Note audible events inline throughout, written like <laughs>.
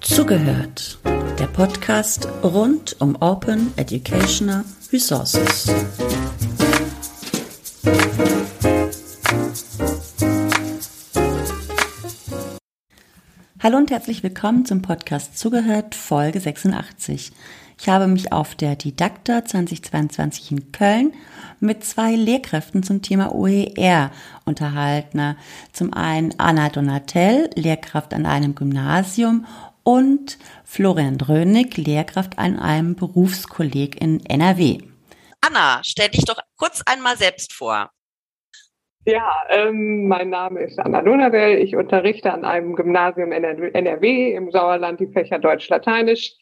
Zugehört. Der Podcast rund um Open Educational Resources. Hallo und herzlich willkommen zum Podcast Zugehört Folge 86. Ich habe mich auf der Didakta 2022 in Köln mit zwei Lehrkräften zum Thema OER unterhalten. Zum einen Anna Donatel, Lehrkraft an einem Gymnasium und Florian Drönig, Lehrkraft an einem Berufskolleg in NRW. Anna, stell dich doch kurz einmal selbst vor. Ja, ähm, mein Name ist Anna Donabell. Ich unterrichte an einem Gymnasium in NRW im Sauerland die Fächer Deutsch-Lateinisch,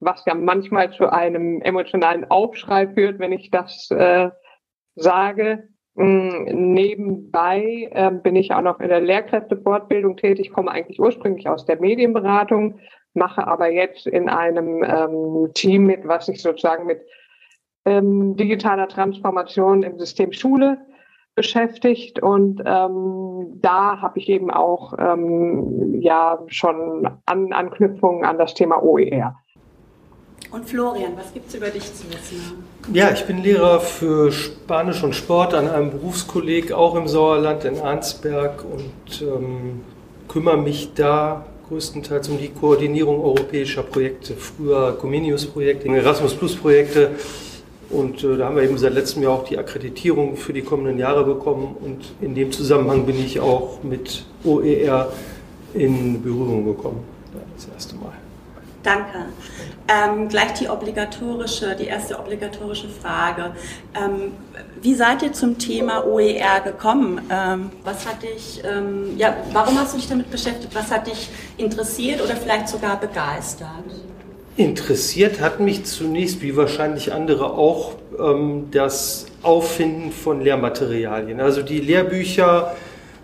was ja manchmal zu einem emotionalen Aufschrei führt, wenn ich das äh, sage. Mm, nebenbei äh, bin ich auch noch in der Lehrkräftefortbildung tätig, komme eigentlich ursprünglich aus der Medienberatung, mache aber jetzt in einem ähm, Team mit, was sich sozusagen mit ähm, digitaler Transformation im System Schule beschäftigt und ähm, da habe ich eben auch ähm, ja schon an, Anknüpfungen an das Thema OER. Und Florian, was gibt es über dich zu wissen? Ja, ich bin Lehrer für Spanisch und Sport an einem Berufskolleg, auch im Sauerland in Arnsberg und ähm, kümmere mich da größtenteils um die Koordinierung europäischer Projekte. Früher Comenius-Projekte, Erasmus-Plus-Projekte. Und äh, da haben wir eben seit letztem Jahr auch die Akkreditierung für die kommenden Jahre bekommen. Und in dem Zusammenhang bin ich auch mit OER in Berührung gekommen. Das erste Mal. Danke. Ähm, gleich die obligatorische, die erste obligatorische Frage. Ähm, wie seid ihr zum Thema OER gekommen? Ähm, was hat dich, ähm, ja, warum hast du dich damit beschäftigt? Was hat dich interessiert oder vielleicht sogar begeistert? Interessiert hat mich zunächst, wie wahrscheinlich andere auch, ähm, das Auffinden von Lehrmaterialien. Also die Lehrbücher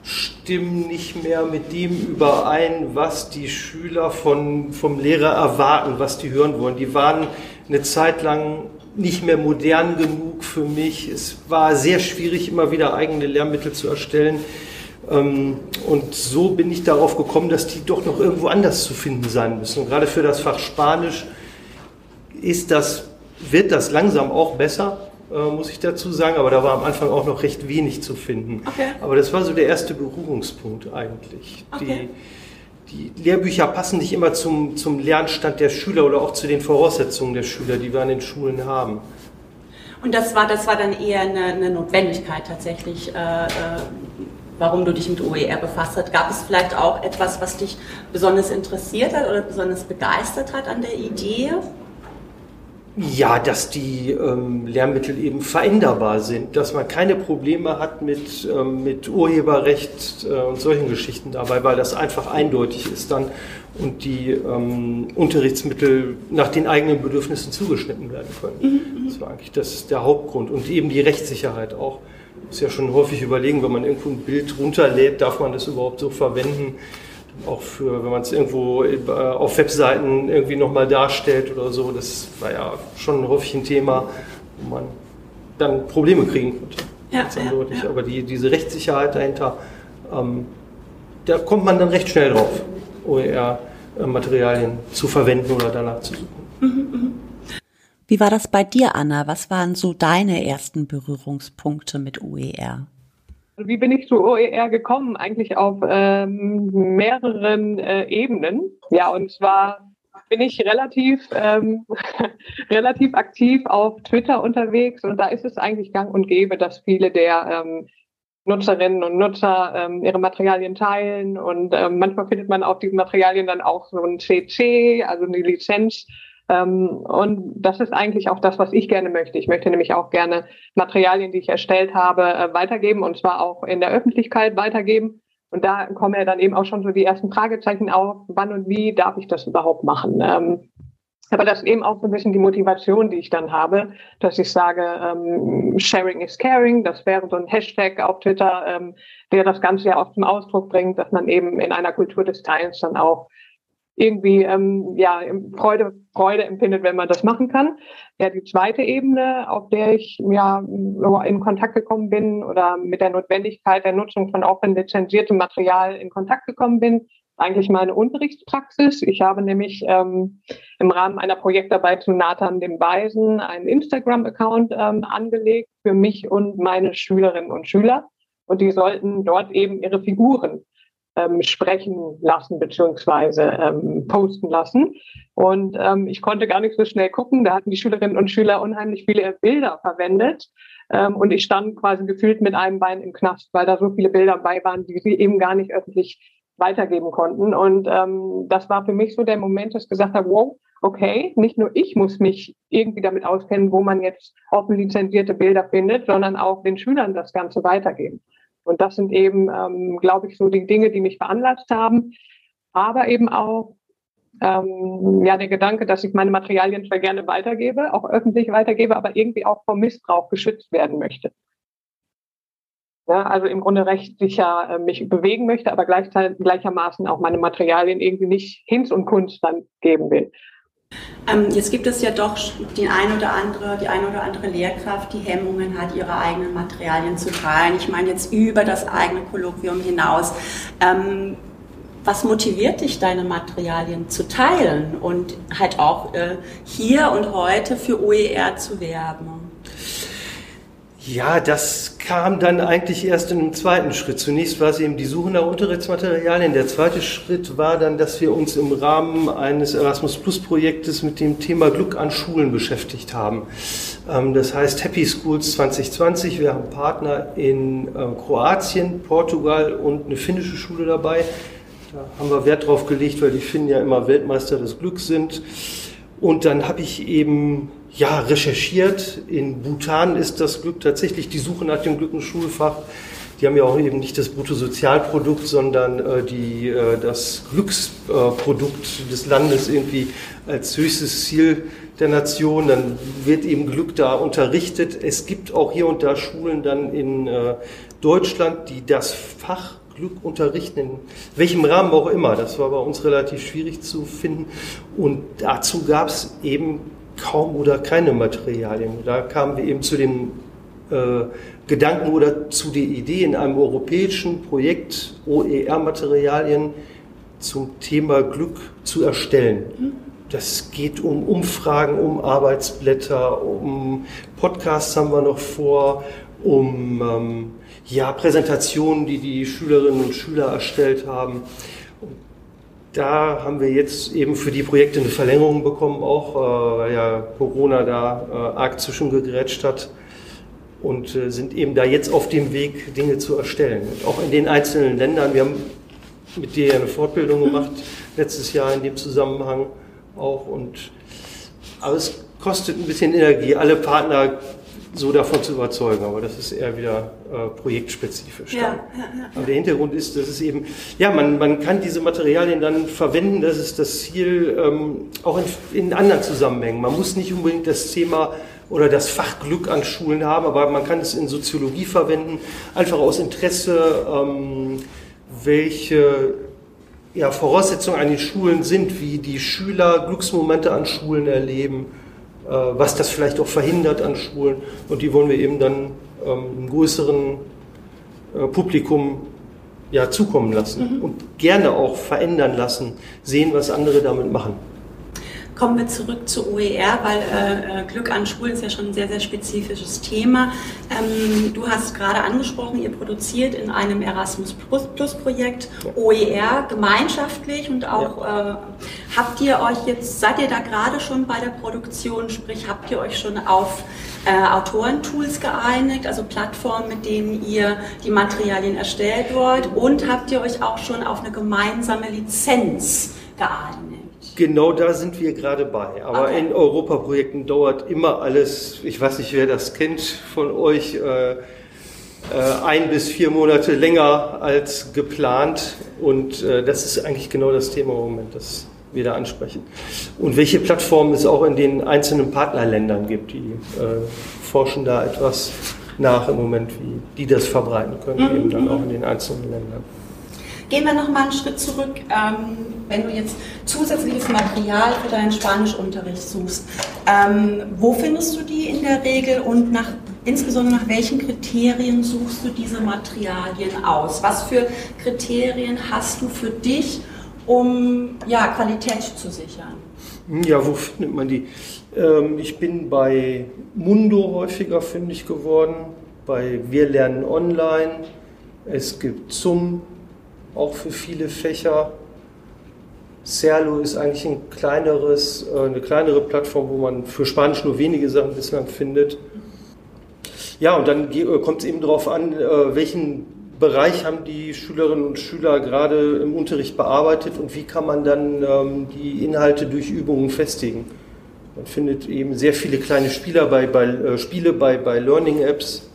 stimmen nicht mehr mit dem überein, was die Schüler von, vom Lehrer erwarten, was die hören wollen. Die waren eine Zeit lang nicht mehr modern genug für mich. Es war sehr schwierig, immer wieder eigene Lehrmittel zu erstellen. Ähm, und so bin ich darauf gekommen, dass die doch noch irgendwo anders zu finden sein müssen. Gerade für das Fach Spanisch ist das, wird das langsam auch besser äh, muss ich dazu sagen, aber da war am Anfang auch noch recht wenig zu finden. Okay. Aber das war so der erste Berührungspunkt eigentlich. Okay. Die, die Lehrbücher passen nicht immer zum, zum Lernstand der Schüler oder auch zu den Voraussetzungen der Schüler, die wir an den Schulen haben. Und das war, das war dann eher eine, eine Notwendigkeit tatsächlich, äh, äh, warum du dich mit OER befasst hast. Gab es vielleicht auch etwas, was dich besonders interessiert hat oder besonders begeistert hat an der Idee? Ja, dass die ähm, Lehrmittel eben veränderbar sind, dass man keine Probleme hat mit, ähm, mit Urheberrecht äh, und solchen Geschichten dabei, weil das einfach eindeutig ist dann und die ähm, Unterrichtsmittel nach den eigenen Bedürfnissen zugeschnitten werden können. Mhm, mhm. das war eigentlich das, der Hauptgrund und eben die Rechtssicherheit auch. Muss ja schon häufig überlegen, wenn man irgendwo ein Bild runterlädt, darf man das überhaupt so verwenden? Auch für, wenn man es irgendwo äh, auf Webseiten irgendwie nochmal darstellt oder so, das war ja schon häufig ein Thema, wo man dann Probleme kriegen konnte. Ja, ja, ja. Aber die, diese Rechtssicherheit dahinter, ähm, da kommt man dann recht schnell drauf, OER-Materialien zu verwenden oder danach zu suchen. Mhm, mhm. Wie war das bei dir, Anna? Was waren so deine ersten Berührungspunkte mit OER? Wie bin ich zu OER gekommen? Eigentlich auf ähm, mehreren äh, Ebenen. Ja, und zwar bin ich relativ, ähm, <laughs> relativ aktiv auf Twitter unterwegs und da ist es eigentlich gang und gäbe, dass viele der ähm, Nutzerinnen und Nutzer ähm, ihre Materialien teilen und ähm, manchmal findet man auf diesen Materialien dann auch so ein CC, also eine Lizenz und das ist eigentlich auch das, was ich gerne möchte. Ich möchte nämlich auch gerne Materialien, die ich erstellt habe, äh, weitergeben und zwar auch in der Öffentlichkeit weitergeben. Und da kommen ja dann eben auch schon so die ersten Fragezeichen auf, wann und wie darf ich das überhaupt machen? Ähm, aber das ist eben auch so ein bisschen die Motivation, die ich dann habe, dass ich sage, ähm, Sharing is Caring, das wäre so ein Hashtag auf Twitter, ähm, der das Ganze ja auch zum Ausdruck bringt, dass man eben in einer Kultur des Teilens dann auch irgendwie ähm, ja Freude Freude empfindet, wenn man das machen kann. Ja, die zweite Ebene, auf der ich ja in Kontakt gekommen bin oder mit der Notwendigkeit der Nutzung von offen lizenziertem Material in Kontakt gekommen bin, eigentlich meine Unterrichtspraxis. Ich habe nämlich ähm, im Rahmen einer Projektarbeit zu Nathan dem Weisen einen Instagram-Account ähm, angelegt für mich und meine Schülerinnen und Schüler. Und die sollten dort eben ihre Figuren ähm, sprechen lassen beziehungsweise ähm, posten lassen. Und ähm, ich konnte gar nicht so schnell gucken. Da hatten die Schülerinnen und Schüler unheimlich viele Bilder verwendet. Ähm, und ich stand quasi gefühlt mit einem Bein im Knast, weil da so viele Bilder bei waren, die sie eben gar nicht öffentlich weitergeben konnten. Und ähm, das war für mich so der Moment, dass ich gesagt habe, wow, okay, nicht nur ich muss mich irgendwie damit auskennen, wo man jetzt offen lizenzierte Bilder findet, sondern auch den Schülern das Ganze weitergeben. Und das sind eben, ähm, glaube ich, so die Dinge, die mich veranlasst haben. Aber eben auch ähm, ja der Gedanke, dass ich meine Materialien zwar gerne weitergebe, auch öffentlich weitergebe, aber irgendwie auch vom Missbrauch geschützt werden möchte. Ja, also im Grunde recht sicher äh, mich bewegen möchte, aber gleichzeitig, gleichermaßen auch meine Materialien irgendwie nicht Hinz und Kunst dann geben will. Ähm, jetzt gibt es ja doch die eine oder andere, die eine oder andere Lehrkraft, die Hemmungen hat, ihre eigenen Materialien zu teilen. Ich meine jetzt über das eigene Kolloquium hinaus. Ähm, was motiviert dich, deine Materialien zu teilen und halt auch äh, hier und heute für OER zu werben? Ja, das kam dann eigentlich erst in einem zweiten Schritt. Zunächst war es eben die Suche nach Unterrichtsmaterialien. Der zweite Schritt war dann, dass wir uns im Rahmen eines Erasmus Plus Projektes mit dem Thema Glück an Schulen beschäftigt haben. Ähm, das heißt Happy Schools 2020. Wir haben Partner in ähm, Kroatien, Portugal und eine finnische Schule dabei. Da haben wir Wert drauf gelegt, weil die Finnen ja immer Weltmeister des Glücks sind. Und dann habe ich eben ja, recherchiert. In Bhutan ist das Glück tatsächlich die Suche nach dem Glück im Schulfach. Die haben ja auch eben nicht das Bruttosozialprodukt, sondern äh, die, äh, das Glücksprodukt äh, des Landes irgendwie als höchstes Ziel der Nation. Dann wird eben Glück da unterrichtet. Es gibt auch hier und da Schulen dann in äh, Deutschland, die das Fach Glück unterrichten, in welchem Rahmen auch immer. Das war bei uns relativ schwierig zu finden. Und dazu gab es eben kaum oder keine Materialien. Da kamen wir eben zu dem äh, Gedanken oder zu der Idee, in einem europäischen Projekt OER-Materialien zum Thema Glück zu erstellen. Das geht um Umfragen, um Arbeitsblätter, um Podcasts haben wir noch vor, um ähm, ja, Präsentationen, die die Schülerinnen und Schüler erstellt haben da haben wir jetzt eben für die Projekte eine Verlängerung bekommen, auch äh, weil ja Corona da äh, arg zwischengegrätscht hat und äh, sind eben da jetzt auf dem Weg, Dinge zu erstellen. Und auch in den einzelnen Ländern. Wir haben mit dir ja eine Fortbildung gemacht letztes Jahr in dem Zusammenhang auch. Und, aber es kostet ein bisschen Energie. Alle Partner so davon zu überzeugen, aber das ist eher wieder äh, projektspezifisch. Ja, ja, ja, aber der Hintergrund ist, dass es eben, ja, man, man kann diese Materialien dann verwenden, das ist das Ziel, ähm, auch in, in anderen Zusammenhängen. Man muss nicht unbedingt das Thema oder das Fach Glück an Schulen haben, aber man kann es in Soziologie verwenden, einfach aus Interesse, ähm, welche ja, Voraussetzungen an den Schulen sind, wie die Schüler Glücksmomente an Schulen erleben was das vielleicht auch verhindert an Schulen. Und die wollen wir eben dann ähm, einem größeren äh, Publikum ja, zukommen lassen mhm. und gerne auch verändern lassen, sehen, was andere damit machen. Kommen wir zurück zu OER, weil äh, äh, Glück an Schulen ist ja schon ein sehr, sehr spezifisches Thema. Ähm, du hast gerade angesprochen, ihr produziert in einem Erasmus Plus Projekt OER gemeinschaftlich und auch ja. äh, habt ihr euch jetzt, seid ihr da gerade schon bei der Produktion, sprich habt ihr euch schon auf äh, Autorentools geeinigt, also Plattformen, mit denen ihr die Materialien erstellt wollt und habt ihr euch auch schon auf eine gemeinsame Lizenz geeinigt? Genau da sind wir gerade bei. Aber okay. in Europaprojekten dauert immer alles, ich weiß nicht, wer das kennt von euch, äh, äh, ein bis vier Monate länger als geplant. Und äh, das ist eigentlich genau das Thema im Moment, das wir da ansprechen. Und welche Plattformen es auch in den einzelnen Partnerländern gibt, die äh, forschen da etwas nach im Moment, wie die das verbreiten können, mhm. eben dann auch in den einzelnen Ländern. Gehen wir noch mal einen Schritt zurück. Ähm, wenn du jetzt zusätzliches Material für deinen Spanischunterricht suchst, ähm, wo findest du die in der Regel und nach, insbesondere nach welchen Kriterien suchst du diese Materialien aus? Was für Kriterien hast du für dich, um ja, Qualität zu sichern? Ja, wo findet man die? Ähm, ich bin bei Mundo häufiger fündig geworden, bei Wir lernen online. Es gibt zum auch für viele Fächer. Serlo ist eigentlich ein kleineres, äh, eine kleinere Plattform, wo man für Spanisch nur wenige Sachen bislang findet. Ja, und dann äh, kommt es eben darauf an, äh, welchen Bereich haben die Schülerinnen und Schüler gerade im Unterricht bearbeitet und wie kann man dann ähm, die Inhalte durch Übungen festigen. Man findet eben sehr viele kleine Spieler bei, bei, Spiele bei, bei Learning Apps.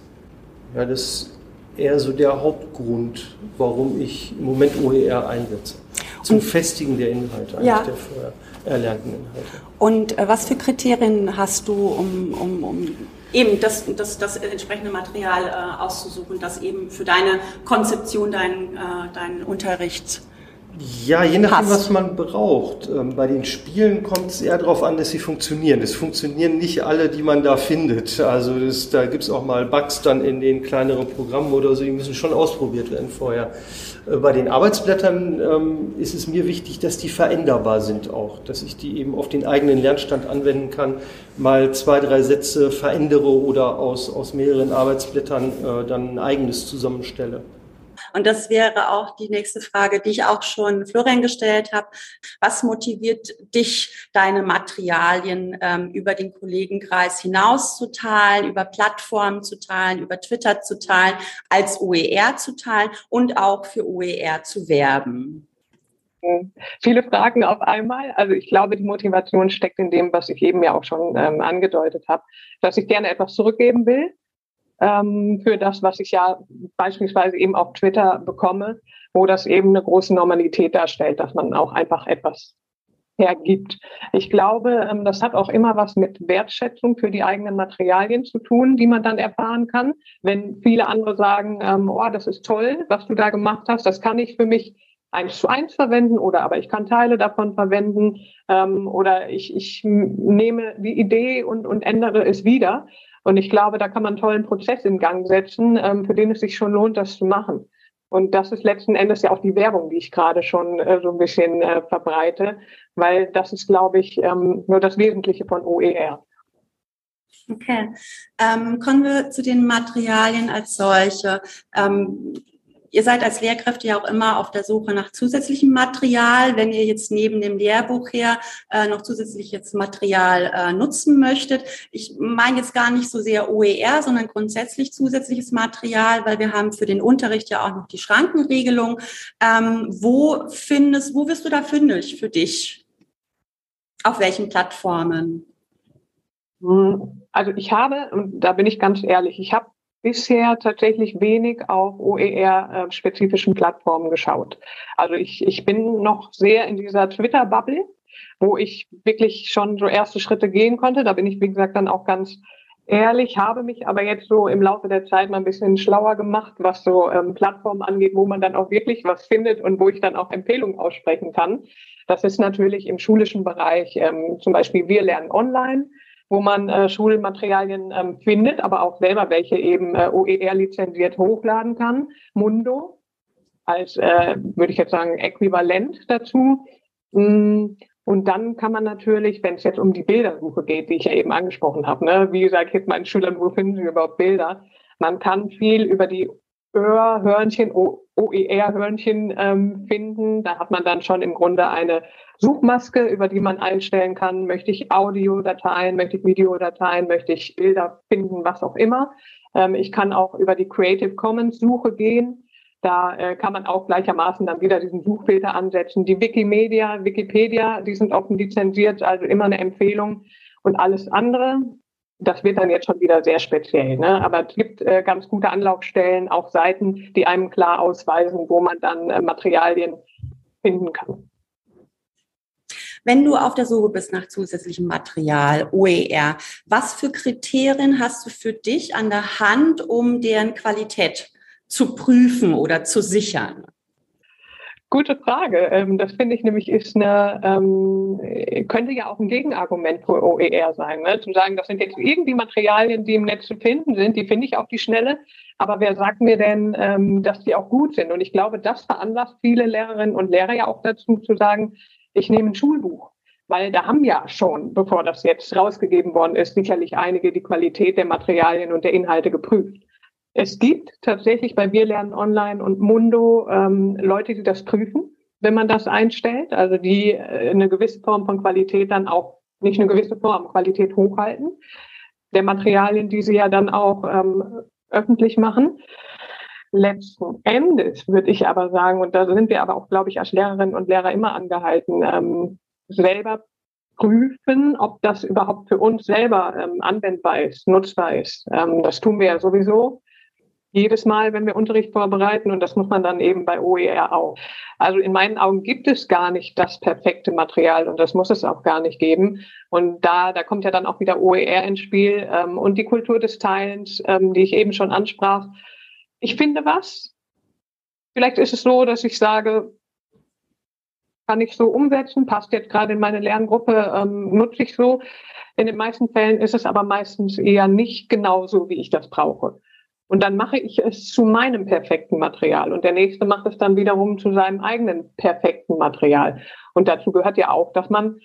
Ja, das eher so der Hauptgrund, warum ich im Moment OER einsetze. Zum und, Festigen der Inhalte, eigentlich ja. der vorher erlernten Inhalte. Und äh, was für Kriterien hast du, um, um, um eben das, das, das entsprechende Material äh, auszusuchen, das eben für deine Konzeption, deinen äh, dein Unterricht ja, je nachdem, passt. was man braucht. Ähm, bei den Spielen kommt es eher darauf an, dass sie funktionieren. Es funktionieren nicht alle, die man da findet. Also das, da gibt es auch mal Bugs dann in den kleineren Programmen oder so, die müssen schon ausprobiert werden vorher. Äh, bei den Arbeitsblättern ähm, ist es mir wichtig, dass die veränderbar sind auch, dass ich die eben auf den eigenen Lernstand anwenden kann, mal zwei, drei Sätze verändere oder aus, aus mehreren Arbeitsblättern äh, dann ein eigenes zusammenstelle. Und das wäre auch die nächste Frage, die ich auch schon Florian gestellt habe. Was motiviert dich, deine Materialien ähm, über den Kollegenkreis hinaus zu teilen, über Plattformen zu teilen, über Twitter zu teilen, als OER zu teilen und auch für OER zu werben? Viele Fragen auf einmal. Also ich glaube, die Motivation steckt in dem, was ich eben ja auch schon ähm, angedeutet habe, dass ich gerne etwas zurückgeben will ähm, für das, was ich ja beispielsweise eben auf Twitter bekomme, wo das eben eine große Normalität darstellt, dass man auch einfach etwas hergibt. Ich glaube, ähm, das hat auch immer was mit Wertschätzung für die eigenen Materialien zu tun, die man dann erfahren kann. Wenn viele andere sagen, ähm, oh, das ist toll, was du da gemacht hast, das kann ich für mich eins zu eins verwenden oder aber ich kann Teile davon verwenden ähm, oder ich, ich nehme die Idee und, und ändere es wieder. Und ich glaube, da kann man einen tollen Prozess in Gang setzen, ähm, für den es sich schon lohnt, das zu machen. Und das ist letzten Endes ja auch die Werbung, die ich gerade schon äh, so ein bisschen äh, verbreite, weil das ist, glaube ich, ähm, nur das Wesentliche von OER. Okay. Ähm, kommen wir zu den Materialien als solche. Ähm, Ihr seid als Lehrkräfte ja auch immer auf der Suche nach zusätzlichem Material. Wenn ihr jetzt neben dem Lehrbuch her äh, noch zusätzliches Material äh, nutzen möchtet, ich meine jetzt gar nicht so sehr OER, sondern grundsätzlich zusätzliches Material, weil wir haben für den Unterricht ja auch noch die Schrankenregelung. Ähm, wo findest, wo wirst du da fündig für dich? Auf welchen Plattformen? Hm, also ich habe, und da bin ich ganz ehrlich, ich habe bisher tatsächlich wenig auf OER-spezifischen Plattformen geschaut. Also ich, ich bin noch sehr in dieser Twitter-Bubble, wo ich wirklich schon so erste Schritte gehen konnte. Da bin ich, wie gesagt, dann auch ganz ehrlich, habe mich aber jetzt so im Laufe der Zeit mal ein bisschen schlauer gemacht, was so ähm, Plattformen angeht, wo man dann auch wirklich was findet und wo ich dann auch Empfehlungen aussprechen kann. Das ist natürlich im schulischen Bereich ähm, zum Beispiel Wir lernen online wo man äh, Schulmaterialien ähm, findet, aber auch selber welche eben äh, OER lizenziert hochladen kann. Mundo als, äh, würde ich jetzt sagen, äquivalent dazu. Mm, und dann kann man natürlich, wenn es jetzt um die Bildersuche geht, die ich ja eben angesprochen habe, ne, wie sage ich jetzt meinen Schülern, wo finden sie überhaupt Bilder? Man kann viel über die Öhrhörnchen, OER-Hörnchen ähm, finden. Da hat man dann schon im Grunde eine Suchmaske, über die man einstellen kann, möchte ich Audiodateien, möchte ich Videodateien, möchte ich Bilder finden, was auch immer. Ähm, ich kann auch über die Creative Commons Suche gehen. Da äh, kann man auch gleichermaßen dann wieder diesen Suchfilter ansetzen. Die Wikimedia, Wikipedia, die sind offen lizenziert, also immer eine Empfehlung. Und alles andere, das wird dann jetzt schon wieder sehr speziell. Ne? Aber es gibt äh, ganz gute Anlaufstellen, auch Seiten, die einem klar ausweisen, wo man dann äh, Materialien finden kann. Wenn du auf der Suche bist nach zusätzlichem Material, OER, was für Kriterien hast du für dich an der Hand, um deren Qualität zu prüfen oder zu sichern? Gute Frage. Ähm, das finde ich nämlich ist eine, ähm, könnte ja auch ein Gegenargument für OER sein. Ne? Zu sagen, das sind jetzt irgendwie Materialien, die im Netz zu finden sind, die finde ich auf die Schnelle. Aber wer sagt mir denn, ähm, dass die auch gut sind? Und ich glaube, das veranlasst viele Lehrerinnen und Lehrer ja auch dazu zu sagen, ich nehme ein Schulbuch. Weil da haben ja schon, bevor das jetzt rausgegeben worden ist, sicherlich einige die Qualität der Materialien und der Inhalte geprüft. Es gibt tatsächlich bei Wir lernen online und Mundo ähm, Leute, die das prüfen, wenn man das einstellt, also die äh, eine gewisse Form von Qualität dann auch, nicht eine gewisse Form, Qualität hochhalten, der Materialien, die sie ja dann auch ähm, öffentlich machen. Letzten Endes würde ich aber sagen, und da sind wir aber auch, glaube ich, als Lehrerinnen und Lehrer immer angehalten, ähm, selber prüfen, ob das überhaupt für uns selber ähm, anwendbar ist, nutzbar ist. Ähm, das tun wir ja sowieso jedes Mal, wenn wir Unterricht vorbereiten und das muss man dann eben bei OER auch. Also in meinen Augen gibt es gar nicht das perfekte Material und das muss es auch gar nicht geben. Und da, da kommt ja dann auch wieder OER ins Spiel ähm, und die Kultur des Teilens, ähm, die ich eben schon ansprach. Ich finde was. Vielleicht ist es so, dass ich sage, kann ich so umsetzen, passt jetzt gerade in meine Lerngruppe, ähm, nutze ich so. In den meisten Fällen ist es aber meistens eher nicht genauso, wie ich das brauche. Und dann mache ich es zu meinem perfekten Material. Und der nächste macht es dann wiederum zu seinem eigenen perfekten Material. Und dazu gehört ja auch, dass man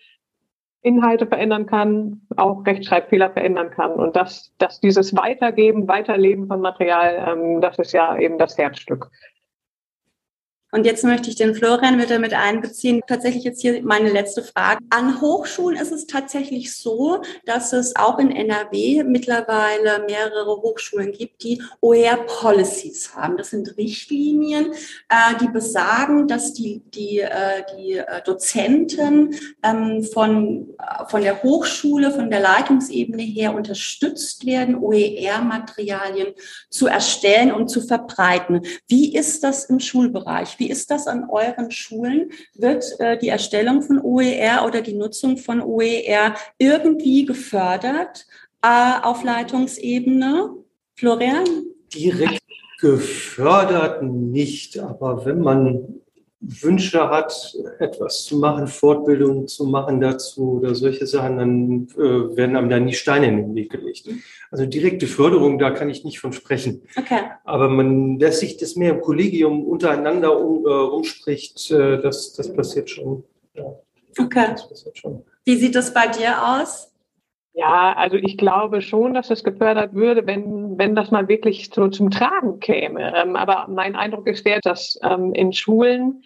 Inhalte verändern kann, auch Rechtschreibfehler verändern kann. Und dass, dass dieses Weitergeben, Weiterleben von Material, ähm, das ist ja eben das Herzstück und jetzt möchte ich den Florian wieder mit einbeziehen. Tatsächlich jetzt hier meine letzte Frage. An Hochschulen ist es tatsächlich so, dass es auch in NRW mittlerweile mehrere Hochschulen gibt, die OER-Policies haben. Das sind Richtlinien, äh, die besagen, dass die, die, äh, die äh, Dozenten ähm, von, von der Hochschule, von der Leitungsebene her unterstützt werden, OER-Materialien zu erstellen und zu verbreiten. Wie ist das im Schulbereich? Wie ist das an euren Schulen? Wird äh, die Erstellung von OER oder die Nutzung von OER irgendwie gefördert äh, auf Leitungsebene? Florian? Direkt gefördert nicht, aber wenn man Wünsche hat, etwas zu machen, Fortbildungen zu machen dazu oder solche Sachen, dann äh, werden einem da nie Steine in den Weg gelegt. Also direkte Förderung, da kann ich nicht von sprechen. Okay. Aber man lässt sich das mehr im Kollegium untereinander um, äh, umspricht, äh, das, das passiert schon. Ja. Okay. Das passiert schon. Wie sieht das bei dir aus? Ja, also ich glaube schon, dass es gefördert würde, wenn, wenn das mal wirklich so zum Tragen käme. Ähm, aber mein Eindruck ist der, dass ähm, in Schulen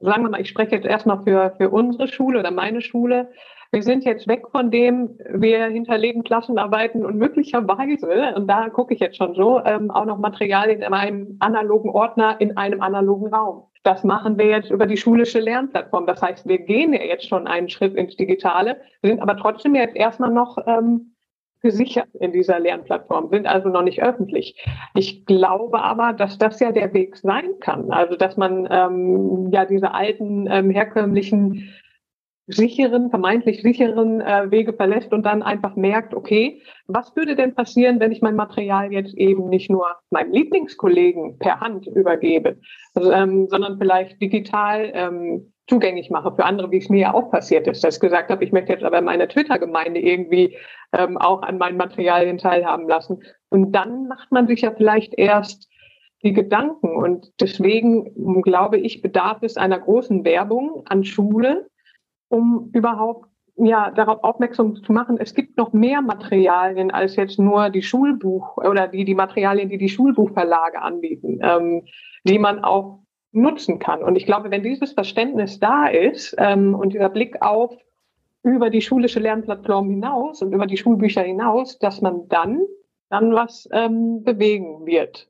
sagen wir mal, ich spreche jetzt erstmal für, für unsere Schule oder meine Schule. Wir sind jetzt weg von dem, wir hinterlegen Klassenarbeiten und möglicherweise, und da gucke ich jetzt schon so, ähm, auch noch Materialien in einem analogen Ordner in einem analogen Raum. Das machen wir jetzt über die schulische Lernplattform. Das heißt, wir gehen ja jetzt schon einen Schritt ins Digitale, sind aber trotzdem jetzt erstmal noch ähm, gesichert in dieser Lernplattform, sind also noch nicht öffentlich. Ich glaube aber, dass das ja der Weg sein kann. Also dass man ähm, ja diese alten ähm, herkömmlichen sicheren, vermeintlich sicheren äh, Wege verlässt und dann einfach merkt, okay, was würde denn passieren, wenn ich mein Material jetzt eben nicht nur meinem Lieblingskollegen per Hand übergebe, also, ähm, sondern vielleicht digital ähm, zugänglich mache für andere, wie es mir ja auch passiert ist, dass ich gesagt habe, ich möchte jetzt aber meine Twitter-Gemeinde irgendwie ähm, auch an meinen Materialien teilhaben lassen. Und dann macht man sich ja vielleicht erst die Gedanken. Und deswegen glaube ich, bedarf es einer großen Werbung an Schule, um überhaupt ja, darauf aufmerksam zu machen, es gibt noch mehr Materialien als jetzt nur die Schulbuch oder die, die Materialien, die die Schulbuchverlage anbieten, ähm, die man auch nutzen kann. Und ich glaube, wenn dieses Verständnis da ist ähm, und dieser Blick auf über die schulische Lernplattform hinaus und über die Schulbücher hinaus, dass man dann dann was ähm, bewegen wird.